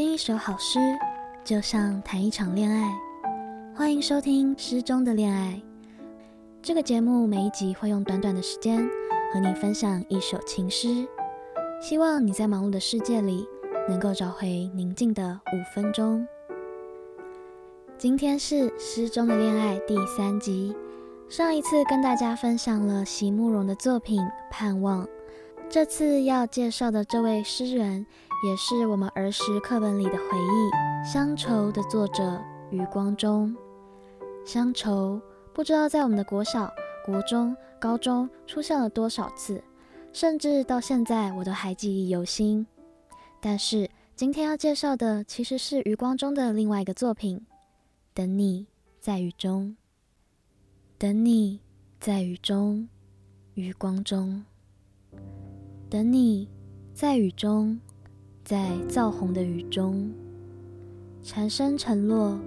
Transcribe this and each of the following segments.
听一首好诗，就像谈一场恋爱。欢迎收听《诗中的恋爱》这个节目，每一集会用短短的时间和你分享一首情诗。希望你在忙碌的世界里能够找回宁静的五分钟。今天是《诗中的恋爱》第三集。上一次跟大家分享了席慕蓉的作品《盼望》，这次要介绍的这位诗人。也是我们儿时课本里的回忆，《乡愁》的作者余光中。乡愁不知道在我们的国小、国中、高中出现了多少次，甚至到现在我都还记忆犹新。但是今天要介绍的其实是余光中的另外一个作品，《等你在雨中》。等你在雨中，余光中。等你在雨中。在燥红的雨中，蝉声沉落，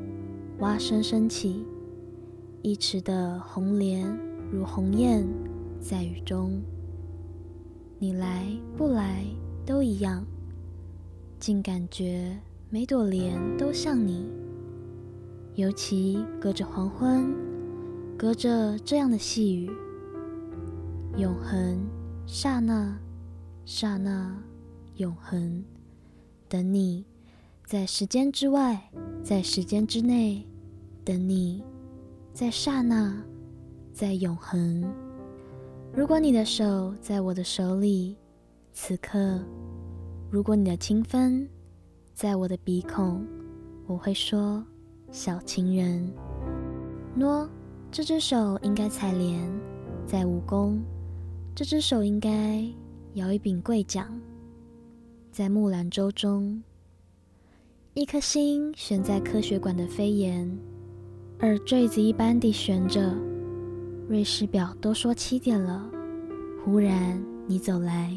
蛙声升起，一池的红莲如鸿雁在雨中。你来不来都一样，竟感觉每朵莲都像你。尤其隔着黄昏，隔着这样的细雨，永恒，刹那，刹那，永恒。等你，在时间之外，在时间之内，等你，在刹那，在永恒。如果你的手在我的手里，此刻；如果你的清风在我的鼻孔，我会说：小情人，喏，这只手应该采莲，在武功；这只手应该摇一柄桂桨。在木兰舟中，一颗心悬在科学馆的飞檐，耳坠子一般地悬着。瑞士表都说七点了，忽然你走来，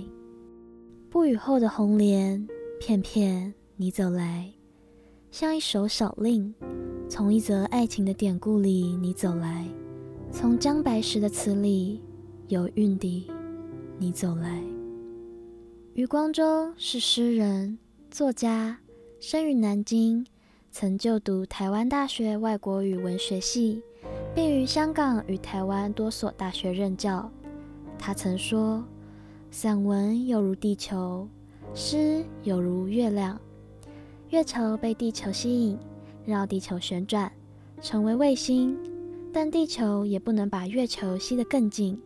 不雨后的红莲，片片你走来，像一首小令，从一则爱情的典故里你走来，从姜白石的词里有韵地你走来。余光中是诗人、作家，生于南京，曾就读台湾大学外国语文学系，并于香港与台湾多所大学任教。他曾说：“散文有如地球，诗有如月亮。月球被地球吸引，绕地球旋转，成为卫星，但地球也不能把月球吸得更近，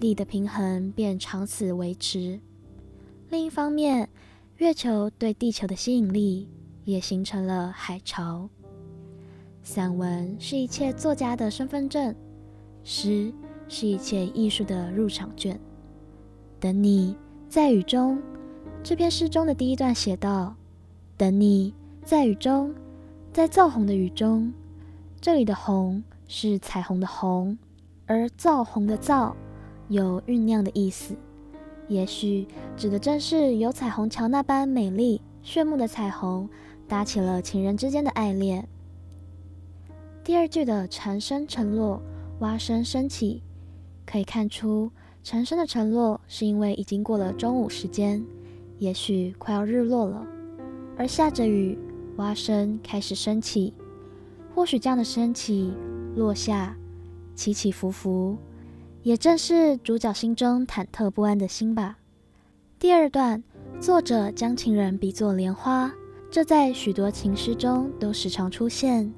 力的平衡便长此维持。”另一方面，月球对地球的吸引力也形成了海潮。散文是一切作家的身份证，诗是一切艺术的入场券。等你在雨中，这篇诗中的第一段写道：“等你在雨中，在燥红的雨中。”这里的“红”是彩虹的“红”，而“燥红”的“燥”有酝酿的意思。也许指的正是有彩虹桥那般美丽炫目的彩虹，搭起了情人之间的爱恋。第二句的蝉声沉落，蛙声升起，可以看出蝉声的沉落是因为已经过了中午时间，也许快要日落了。而下着雨，蛙声开始升起，或许这样的升起、落下、起起伏伏。也正是主角心中忐忑不安的心吧。第二段，作者将情人比作莲花，这在许多情诗中都时常出现，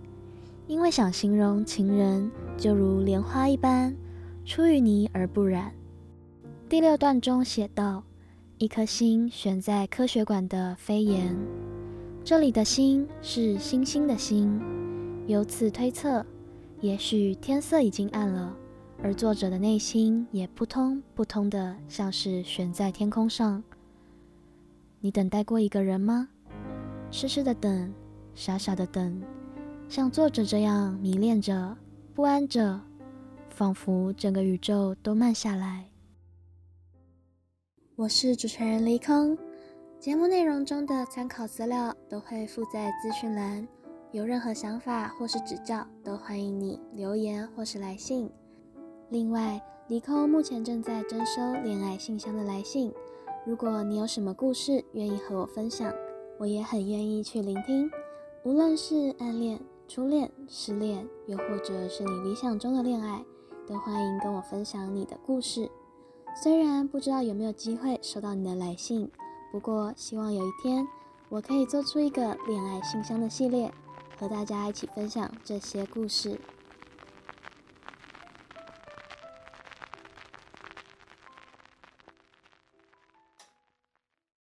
因为想形容情人就如莲花一般，出淤泥而不染。第六段中写道：“一颗心悬在科学馆的飞檐。”这里的心是星星的星，由此推测，也许天色已经暗了。而作者的内心也扑通扑通的，像是悬在天空上。你等待过一个人吗？痴痴的等，傻傻的等，像作者这样迷恋着、不安着，仿佛整个宇宙都慢下来。我是主持人黎空，节目内容中的参考资料都会附在资讯栏，有任何想法或是指教，都欢迎你留言或是来信。另外，黎空目前正在征收恋爱信箱的来信。如果你有什么故事愿意和我分享，我也很愿意去聆听。无论是暗恋、初恋、失恋，又或者是你理想中的恋爱，都欢迎跟我分享你的故事。虽然不知道有没有机会收到你的来信，不过希望有一天我可以做出一个恋爱信箱的系列，和大家一起分享这些故事。